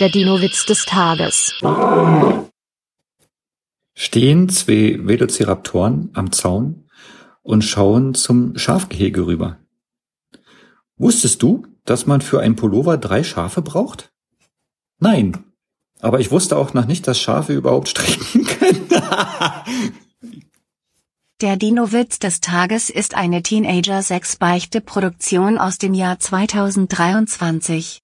Der Dino-Witz des Tages. Stehen zwei Velociraptoren am Zaun und schauen zum Schafgehege rüber. Wusstest du, dass man für ein Pullover drei Schafe braucht? Nein. Aber ich wusste auch noch nicht, dass Schafe überhaupt stricken können. Der Dino-Witz des Tages ist eine Teenager-6-Beichte-Produktion aus dem Jahr 2023.